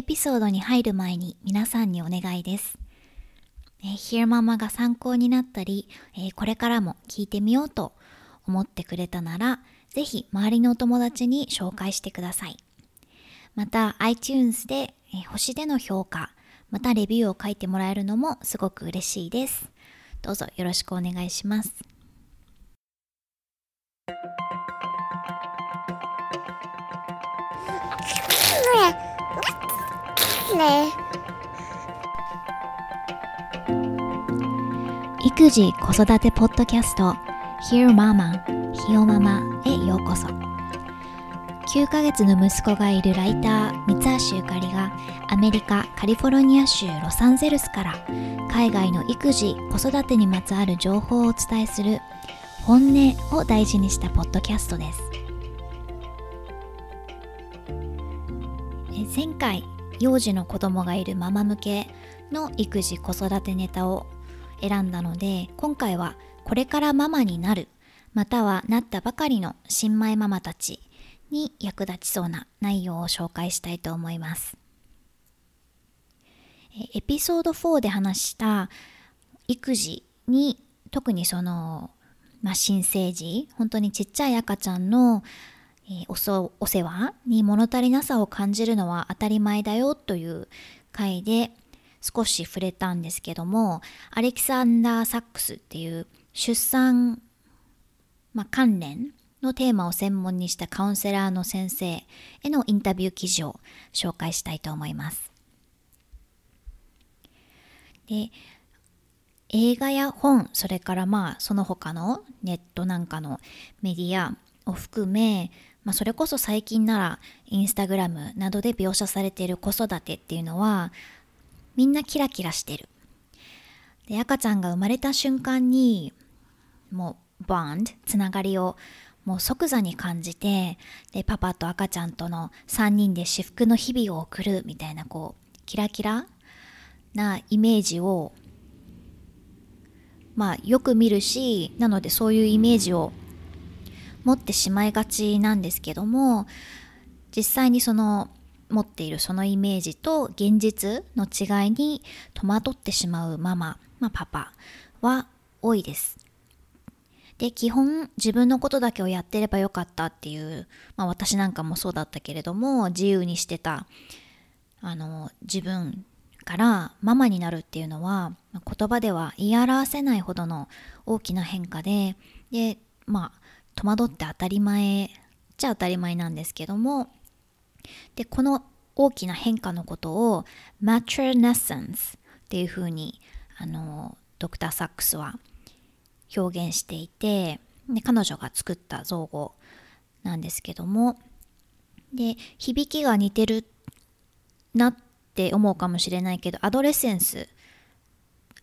エピソードに入る前に皆さんにお願いです。えー、ヒ e ママが参考になったり、えー、これからも聞いてみようと思ってくれたなら、ぜひ周りのお友達に紹介してください。また iTunes で、えー、星での評価、またレビューを書いてもらえるのもすごく嬉しいです。どうぞよろしくお願いします。育児子育てポッドキャスト Hear Mama ひよママへようこそ。9ヶ月の息子がいるライター三橋ゆかりがアメリカカリフォルニア州ロサンゼルスから海外の育児子育てにまつわる情報をお伝えする本音を大事にしたポッドキャストです。前回幼児の子供がいるママ向けの育児子育てネタを選んだので今回はこれからママになるまたはなったばかりの新米ママたちに役立ちそうな内容を紹介したいと思います。エピソード4で話した育児に特にその、まあ、新生児本当にちっちゃい赤ちゃんのえ、おそお世話に物足りなさを感じるのは当たり前だよという回で少し触れたんですけどもアレキサンダー・サックスっていう出産、まあ、関連のテーマを専門にしたカウンセラーの先生へのインタビュー記事を紹介したいと思います。で映画や本それからまあその他のネットなんかのメディアを含めまあ、それこそ最近ならインスタグラムなどで描写されている子育てっていうのはみんなキラキラしてる。で赤ちゃんが生まれた瞬間にもうボンドつながりをもう即座に感じてでパパと赤ちゃんとの3人で至福の日々を送るみたいなこうキラキラなイメージをまあよく見るしなのでそういうイメージを持ってしまいがちなんですけども実際にその持っているそのイメージと現実の違いに戸惑ってしまうママ、まあ、パパは多いです。で基本自分のことだけをやってればよかったっていう、まあ、私なんかもそうだったけれども自由にしてたあの自分からママになるっていうのは言葉では言い表せないほどの大きな変化ででまあ戸惑って当たり前。じゃ当たり前なんですけども。でこの大きな変化のことを maternessence っていうふうにあのドクター・サックスは表現していてで彼女が作った造語なんですけども。で響きが似てるなって思うかもしれないけどアドレセンス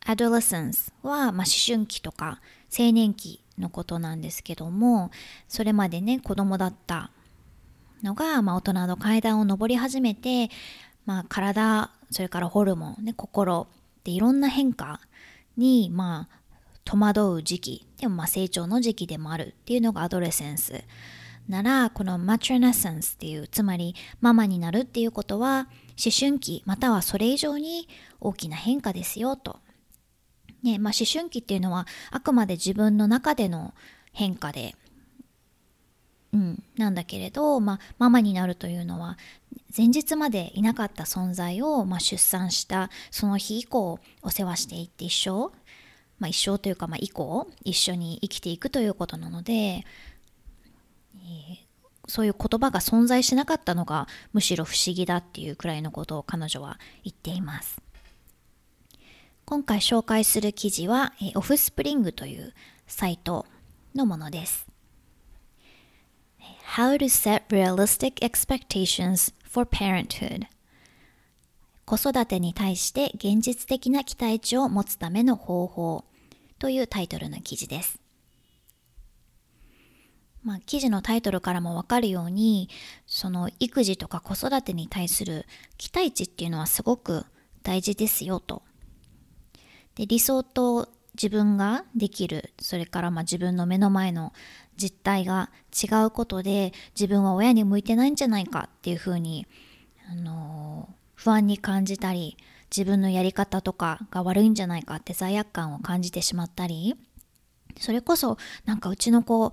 アドレセンスは、まあ、思春期とか青年期のことなんですけどもそれまでね子供だったのが、まあ、大人の階段を上り始めて、まあ、体それからホルモン、ね、心でいろんな変化に、まあ、戸惑う時期でもまあ成長の時期でもあるっていうのがアドレセンス。ならこのマトレネッセンスっていうつまりママになるっていうことは思春期またはそれ以上に大きな変化ですよと。ねまあ、思春期っていうのはあくまで自分の中での変化で、うん、なんだけれど、まあ、ママになるというのは前日までいなかった存在を、まあ、出産したその日以降お世話していって一生、まあ、一生というか、まあ、以降一緒に生きていくということなので、えー、そういう言葉が存在しなかったのがむしろ不思議だっていうくらいのことを彼女は言っています。今回紹介する記事は、オフスプリングというサイトのものです。How to set realistic expectations for parenthood 子育てに対して現実的な期待値を持つための方法というタイトルの記事です。まあ、記事のタイトルからもわかるようにその育児とか子育てに対する期待値っていうのはすごく大事ですよとで理想と自分ができるそれからま自分の目の前の実態が違うことで自分は親に向いてないんじゃないかっていうふうに、あの不安に感じたり自分のやり方とかが悪いんじゃないかって罪悪感を感じてしまったりそれこそなんかうちの子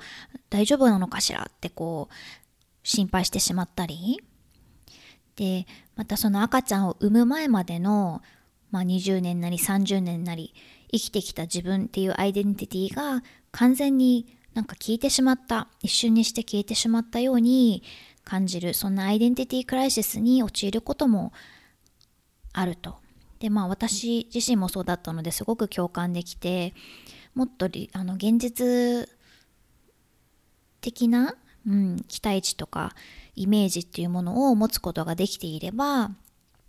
大丈夫なのかしらってこう心配してしまったり。でまたその赤ちゃんを産む前までの、まあ、20年なり30年なり生きてきた自分っていうアイデンティティが完全になんか消えてしまった一瞬にして消えてしまったように感じるそんなアイデンティティクライシスに陥ることもあると。でまあ私自身もそうだったのですごく共感できてもっとあの現実的な、うん、期待値とかイメージっていうものを持つことができていれば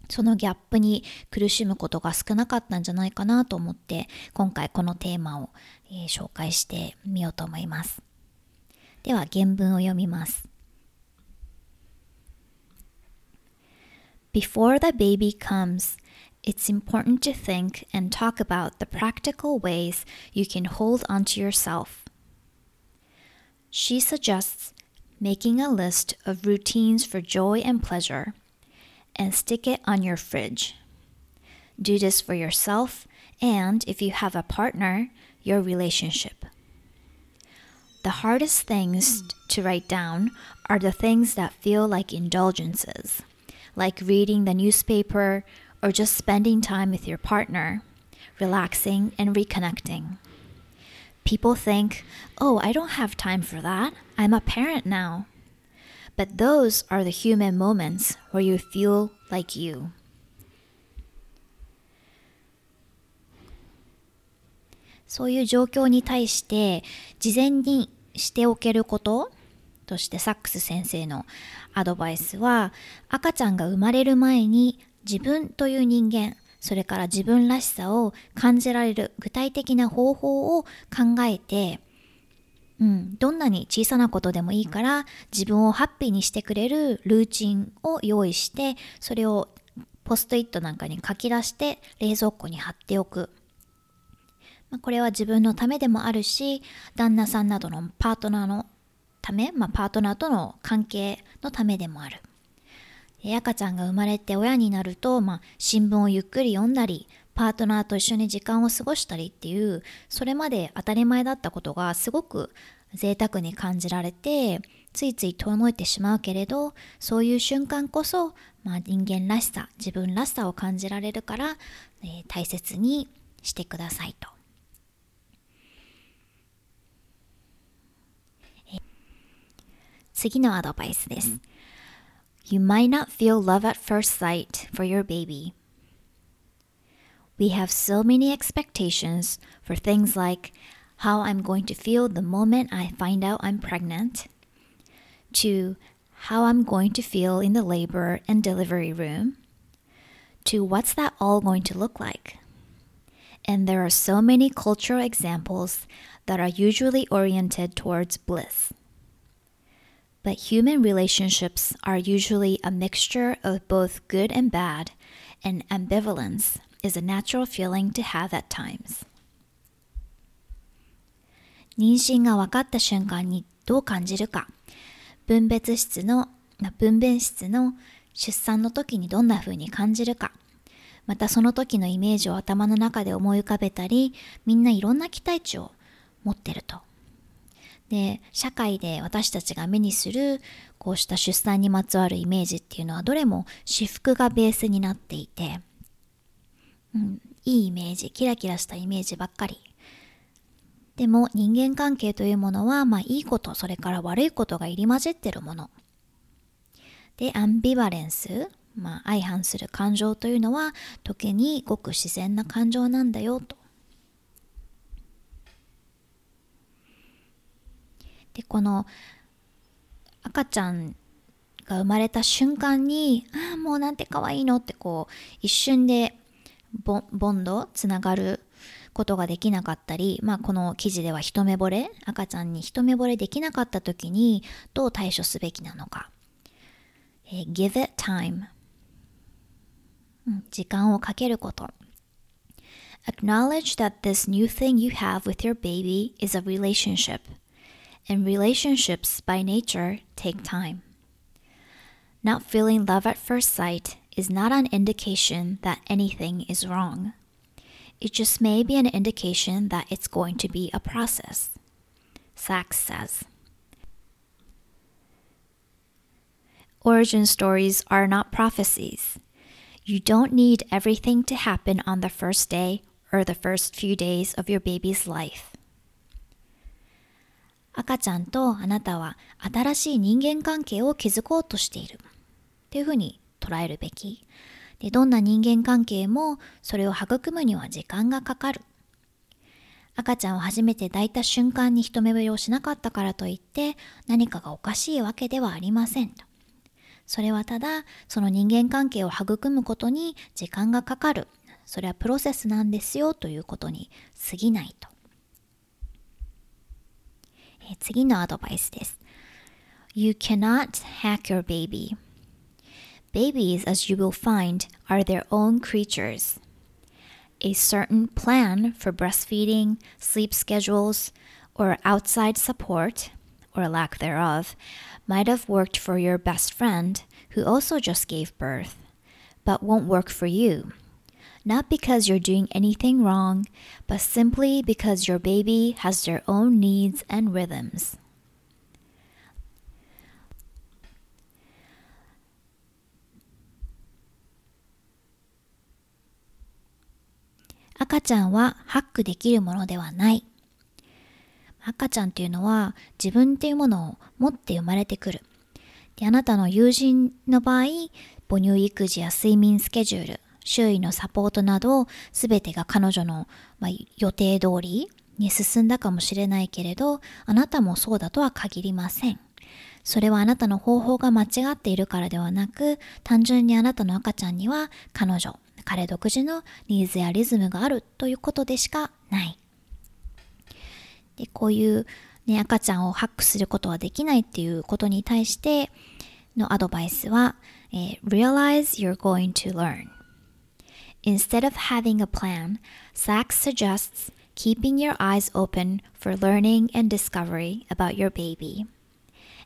そのギャップに苦しむことが少なかったんじゃないかなと思って今回このテーマを、えー、紹介してみようと思いますでは原文を読みます Before the baby comes, it's important to think and talk about the practical ways you can hold onto yourself. She suggests making a list of routines for joy and pleasure and stick it on your fridge. Do this for yourself and, if you have a partner, your relationship. The hardest things to write down are the things that feel like indulgences, like reading the newspaper or just spending time with your partner, relaxing and reconnecting. People think, oh, I don't have time for that. I'm a parent now. But those are the human moments where you feel like you. そういう状況に対して事前にしておけることとしてサックス先生のアドバイスは赤ちゃんが生まれる前に自分という人間それから自分らしさを感じられる具体的な方法を考えてうん、どんなに小さなことでもいいから自分をハッピーにしてくれるルーチンを用意してそれをポストイットなんかに書き出して冷蔵庫に貼っておく、まあ、これは自分のためでもあるし旦那さんなどのパートナーのため、まあ、パートナーとの関係のためでもある。赤ちゃんが生まれて親になると、まあ、新聞をゆっくり読んだりパートナーと一緒に時間を過ごしたりっていうそれまで当たり前だったことがすごく贅沢に感じられてついつい遠のいてしまうけれどそういう瞬間こそ、まあ、人間らしさ自分らしさを感じられるから、えー、大切にしてくださいと。次のアドバイスです。You might not feel love at first sight for your baby. We have so many expectations for things like how I'm going to feel the moment I find out I'm pregnant, to how I'm going to feel in the labor and delivery room, to what's that all going to look like. And there are so many cultural examples that are usually oriented towards bliss. But human relationships are usually a mixture of both good and bad, and ambivalence is a natural feeling to have at times. 妊娠が分かった瞬間にどう感じるか分別室の分娩室の出産の時にどんな風に感じるかまたその時のイメージを頭の中で思い浮かべたりみんないろんな期待値を持ってると。で社会で私たちが目にするこうした出産にまつわるイメージっていうのはどれも私服がベースになっていていいイメージ、キラキラしたイメージばっかり。でも人間関係というものは、まあいいこと、それから悪いことが入り混じってるもの。で、アンビバレンス、まあ相反する感情というのは、時にごく自然な感情なんだよと。で、この赤ちゃんが生まれた瞬間に、ああ、もうなんて可愛いのってこう、一瞬でボンドつながることができなかったり、まあ、この記事では一目惚れ赤ちゃんに一目惚れできなかった時にどう対処すべきなのか、えー、give it time、時間をかけること Acknowledge that this new thing you have with your baby is a relationship, and relationships by nature take time. Not feeling love at first sight is not an indication that anything is wrong. It just may be an indication that it's going to be a process. Sachs says. Origin stories are not prophecies. You don't need everything to happen on the first day or the first few days of your baby's life. 赤ちゃんとあなたは新しい人間関係を築こうとしている。っていうふうに 捉えるべき。でどんな人間関係もそれを育むには時間がかかる。赤ちゃんを初めて抱いた瞬間に一目惚れをしなかったからといって何かがおかしいわけではありませんと。それはただその人間関係を育むことに時間がかかる。それはプロセスなんですよということに過ぎないと。え次のアドバイスです。You cannot hack your baby. Babies, as you will find, are their own creatures. A certain plan for breastfeeding, sleep schedules, or outside support, or lack thereof, might have worked for your best friend who also just gave birth, but won't work for you. Not because you're doing anything wrong, but simply because your baby has their own needs and rhythms. 赤ちゃんはハックできるものではない。赤ちゃんっていうのは自分っていうものを持って生まれてくる。であなたの友人の場合、母乳育児や睡眠スケジュール、周囲のサポートなど全てが彼女の、まあ、予定通りに進んだかもしれないけれど、あなたもそうだとは限りません。それはあなたの方法が間違っているからではなく、単純にあなたの赤ちゃんには彼女、彼独自のニーズやリズムがあるということでしかない。でこういう、ね、赤ちゃんをハックすることはできないっていうことに対してのアドバイスは、えー、Realize you're going to learn. Instead of having a plan, Sachs suggests keeping your eyes open for learning and discovery about your baby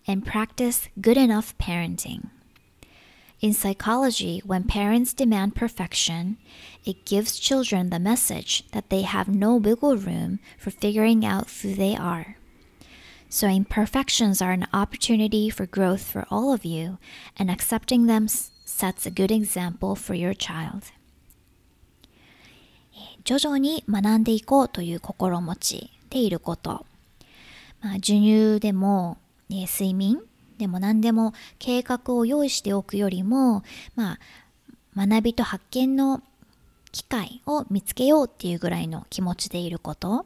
and practice good enough parenting. In psychology, when parents demand perfection, it gives children the message that they have no wiggle room for figuring out who they are. So, imperfections are an opportunity for growth for all of you, and accepting them sets a good example for your child. 徐々に学んでいこうという心持ちでいること。まあ、授乳でも、ね、睡眠 でも何でも計画を用意しておくよりも、まあ、学びと発見の機会を見つけようっていうぐらいの気持ちでいること。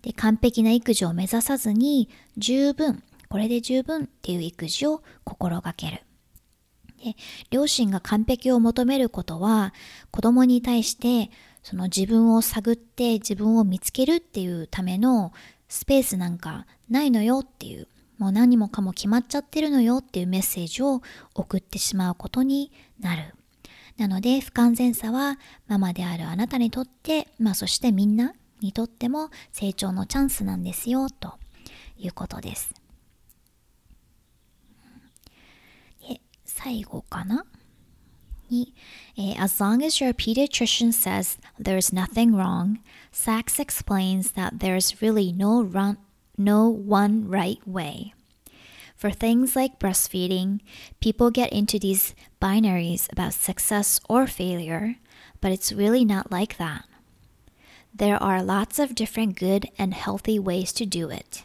で、完璧な育児を目指さずに、十分、これで十分っていう育児を心がける。で両親が完璧を求めることは子供に対してその自分を探って自分を見つけるっていうためのスペースなんかないのよっていうもう何もかも決まっちゃってるのよっていうメッセージを送ってしまうことになる。なので不完全さはママであるあなたにとって、まあそしてみんなにとっても成長のチャンスなんですよということです。で最後かな？に、え As long as your pediatrician says there's nothing wrong, Sachs explains that there's really no run no one right way. For things like breastfeeding, people get into these binaries about success or failure, but it's really not like that. There are lots of different good and healthy ways to do it.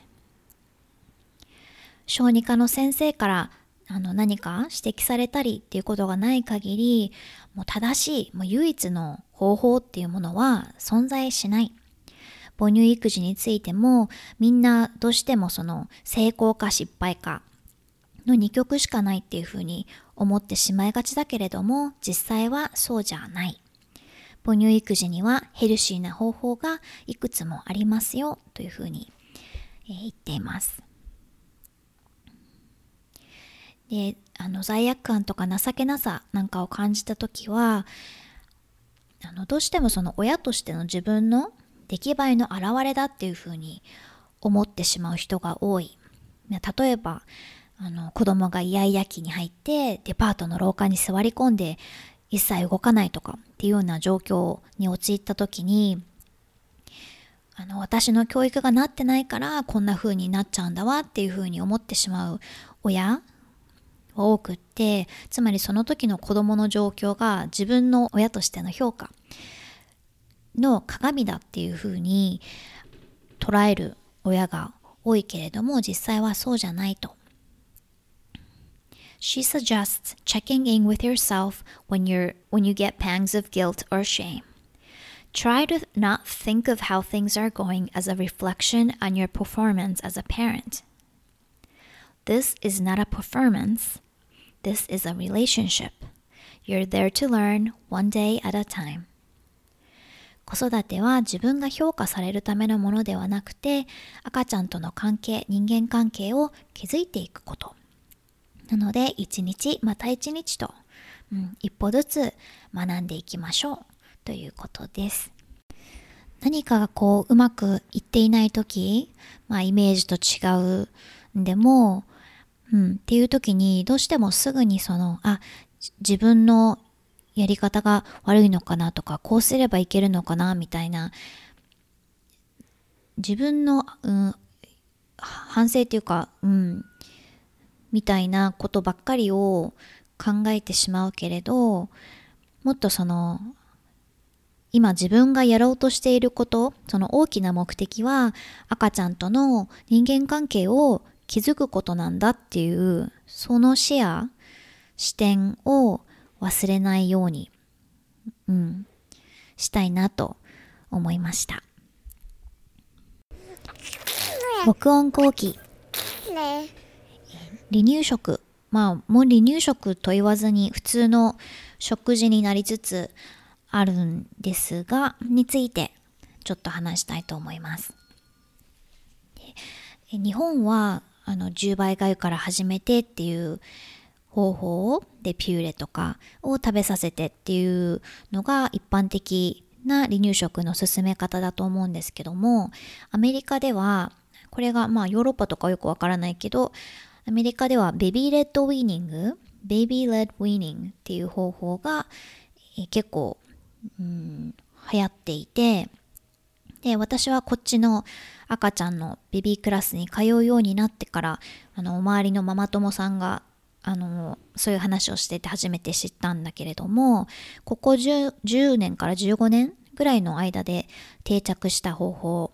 小児科の先生からあの何か指摘されたりっていうことがない限りもう正しいもう唯一の方法っていうものは存在しない 母乳育児についてもみんなどうしてもその成功か失敗かの2曲しかないっていうふうに思ってしまいがちだけれども実際はそうじゃない。母乳育児にはヘルシーな方法がいくつもありますよというふうに、言っています。であの罪悪感とか情けなさなんかを感じた時はあのどうしてもその親としての自分の出来栄えの表れだっていうふうに思ってしまう人が多い。例えば、あの子供がイヤイヤ期に入ってデパートの廊下に座り込んで一切動かないとかっていうような状況に陥った時にあの私の教育がなってないからこんな風になっちゃうんだわっていう風に思ってしまう親は多くってつまりその時の子供の状況が自分の親としての評価の鏡だっていう風に捉える親が多いけれども実際はそうじゃないと。She suggests checking in with yourself when you're when you get pangs of guilt or shame. Try to not think of how things are going as a reflection on your performance as a parent. This is not a performance. This is a relationship. You're there to learn one day at a time. 子育ては自分が評価されるためのものではなくて赤ちゃんとの関係人間関係を築いていくことなので一日また一日と、うん、一歩ずつ学んでいきましょうということです。何かがこううまくいっていない時、まあイメージと違うんでも、うん、っていう時にどうしてもすぐにその、あ、自分のやり方が悪いのかなとか、こうすればいけるのかなみたいな、自分の、うん、反省っていうか、うん、みたいなことばっかりを考えてしまうけれど、もっとその今自分がやろうとしていること、その大きな目的は赤ちゃんとの人間関係を築くことなんだっていう、その視野、視点を忘れないように、うん、したいなと思いました。録音後期。離乳食。まあ、もう離乳食と言わずに普通の食事になりつつあるんですが、についてちょっと話したいと思います。日本はあの10倍がゆから始めてっていう方法でピューレとかを食べさせてっていうのが一般的な離乳食の進め方だと思うんですけどもアメリカではこれがまあヨーロッパとかよくわからないけどアメリカでは baby-led weaning baby-led weaning っていう方法が結構うん、流行っていて、で、私はこっちの赤ちゃんのベビークラスに通うようになってから、あの、周りのママ友さんが、あの、そういう話をしてて初めて知ったんだけれども、ここ 10, 10年から15年ぐらいの間で定着した方法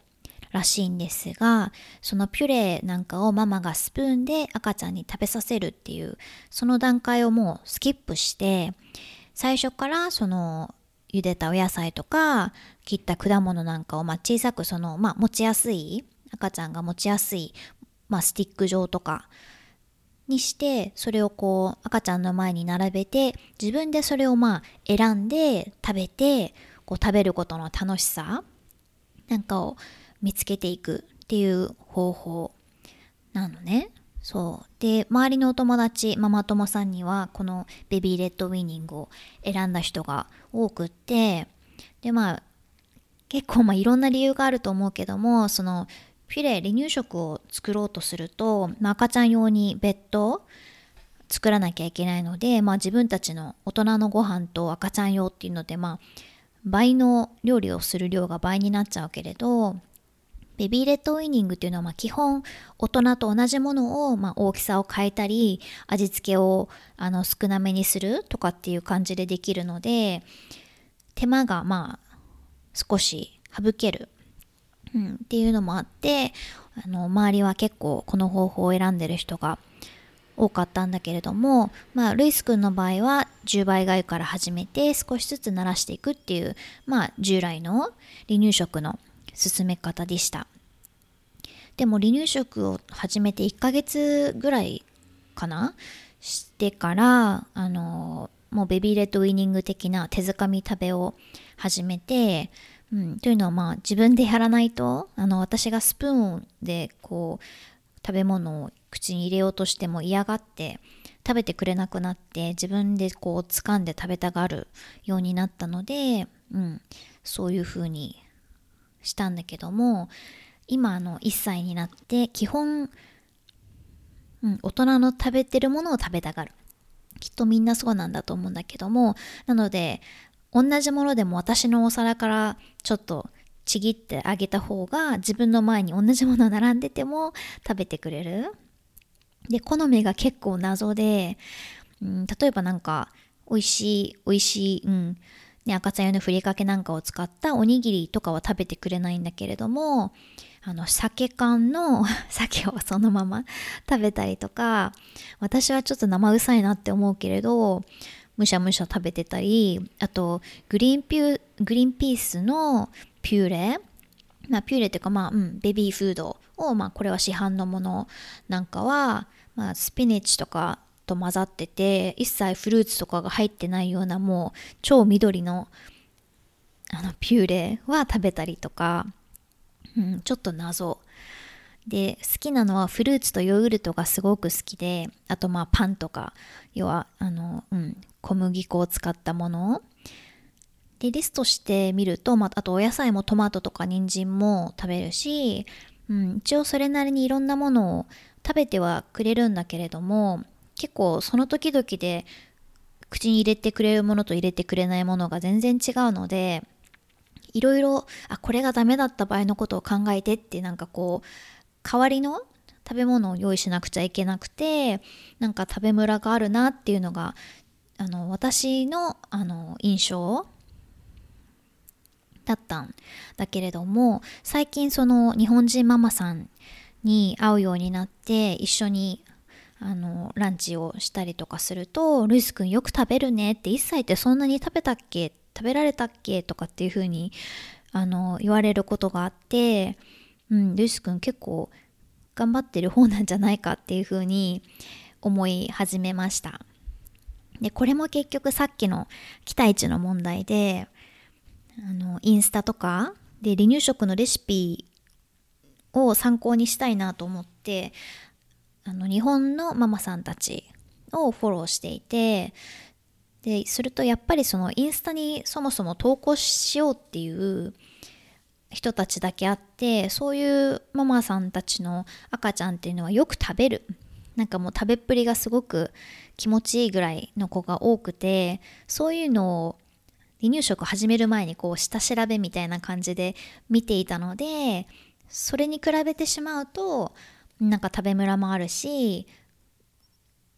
らしいんですが、そのピュレなんかをママがスプーンで赤ちゃんに食べさせるっていう、その段階をもうスキップして、最初からその茹でたお野菜とか切った果物なんかをま小さくその、まあ、持ちやすい赤ちゃんが持ちやすい、まあ、スティック状とかにしてそれをこう赤ちゃんの前に並べて自分でそれをまあ選んで食べてこう食べることの楽しさなんかを見つけていくっていう方法なのね。そう。で、周りのお友達、ママ友さんには、このベビーレッドウィニングを選んだ人が多くって、で、まあ、結構まあいろんな理由があると思うけども、その、フィレ、離乳食を作ろうとすると、まあ、赤ちゃん用に別途作らなきゃいけないので、まあ自分たちの大人のご飯と赤ちゃん用っていうので、まあ、倍の料理をする量が倍になっちゃうけれど、ベビーレッドウィニングっていうのはま基本大人と同じものをま大きさを変えたり味付けをあの少なめにするとかっていう感じでできるので手間がまあ少し省ける、うん、っていうのもあってあの周りは結構この方法を選んでる人が多かったんだけれども、まあ、ルイス君の場合は10倍がゆから始めて少しずつ慣らしていくっていう、まあ、従来の離乳食の進め方でした。でも離乳食を始めて1ヶ月ぐらいかな？してから、あの、もうベビーレッドウィニング的な手づかみ食べを始めて、うん、というのはまあ自分でやらないと、あの私がスプーンでこう食べ物を口に入れようとしても嫌がって食べてくれなくなって自分でこう掴んで食べたがるようになったので、うん、そういう風にしたんだけども今あの1歳になって基本、うん、大人の食べてるものを食べたがる。きっとみんなそうなんだと思うんだけどもなので同じものでも私のお皿からちょっとちぎってあげた方が自分の前に同じもの並んでても食べてくれる。で好みが結構謎で、うん、例えばなんか美味しい美味しい、うんね、赤茶用のふりかけなんかを使ったおにぎりとかは食べてくれないんだけれどもあの酒缶の 酒をそのまま食べたりとか私はちょっと生臭いなって思うけれどむしゃむしゃ食べてたりあとグリーンピュグリーンピースのピューレまあ、ピューレっていうかまあ、うん、ベビーフードを、まあ、これは市販のものなんかは、まあ、スピネッチとかと混ざってて一切フルーツとかが入ってないようなもう超緑のあのピューレは食べたりとかうん、ちょっと謎で好きなのはフルーツとヨーグルトがすごく好きであとまあパンとか要はあの、うん、小麦粉を使ったもの。でリストしてみると、まあ、あとお野菜もトマトとか人参も食べるし、うん、一応それなりにいろんなものを食べてはくれるんだけれども結構その時々で口に入れてくれるものと入れてくれないものが全然違うのでいろいろあこれがダメだった場合のことを考えてってなんかこう代わりの食べ物を用意しなくちゃいけなくてなんか食べムラがあるなっていうのがあの私のあの印象だったんだけれども最近その日本人ママさんに会うようになって一緒にあのランチをしたりとかすると「ルイスくんよく食べるね」って1歳ってそんなに食べたっけ？食べられたっけ？とかっていう風にあの言われることがあって、うん、ルイス君結構頑張ってる方なんじゃないかっていう風に思い始めました。で、これも結局さっきの期待値の問題で、あの、インスタとかで離乳食のレシピを参考にしたいなと思って、あの、日本のママさんたちをフォローしていて、でするとやっぱりそのインスタにそもそも投稿しようっていう人たちだけあってそういうママさんたちの赤ちゃんっていうのはよく食べる。なんかもう食べっぷりがすごく気持ちいいぐらいの子が多くてそういうのを離乳食始める前にこう下調べみたいな感じで見ていたのでそれに比べてしまうとなんか食べムラもあるし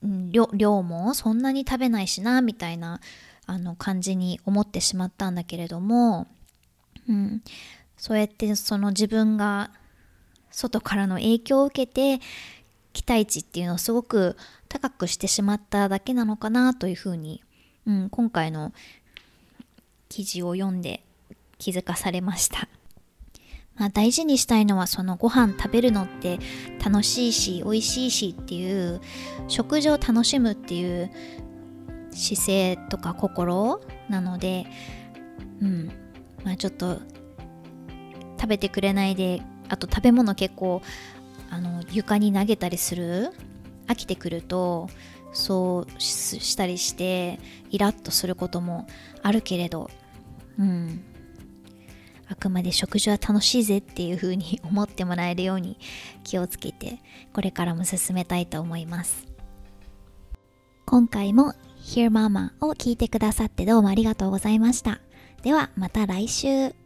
量量もそんなに食べないしなみたいなあの感じに思ってしまったんだけれども、うん、そうやってその自分が外からの影響を受けて期待値っていうのをすごく高くしてしまっただけなのかなというふうに、うん、今回の記事を読んで気づかされました。まあ、大事にしたいのはそのご飯食べるのって楽しいし美味しいしっていう食事を楽しむっていう姿勢とか心なのでうんまあちょっと食べてくれないであと食べ物結構あの床に投げたりする？飽きてくるとそうしたりしてイラッとすることもあるけれどうん。あくまで食事は楽しいぜっていう風に 思ってもらえるように気をつけてこれからも進めたいと思います。今回も Hear Mama を聞いてくださってどうもありがとうございました。ではまた来週。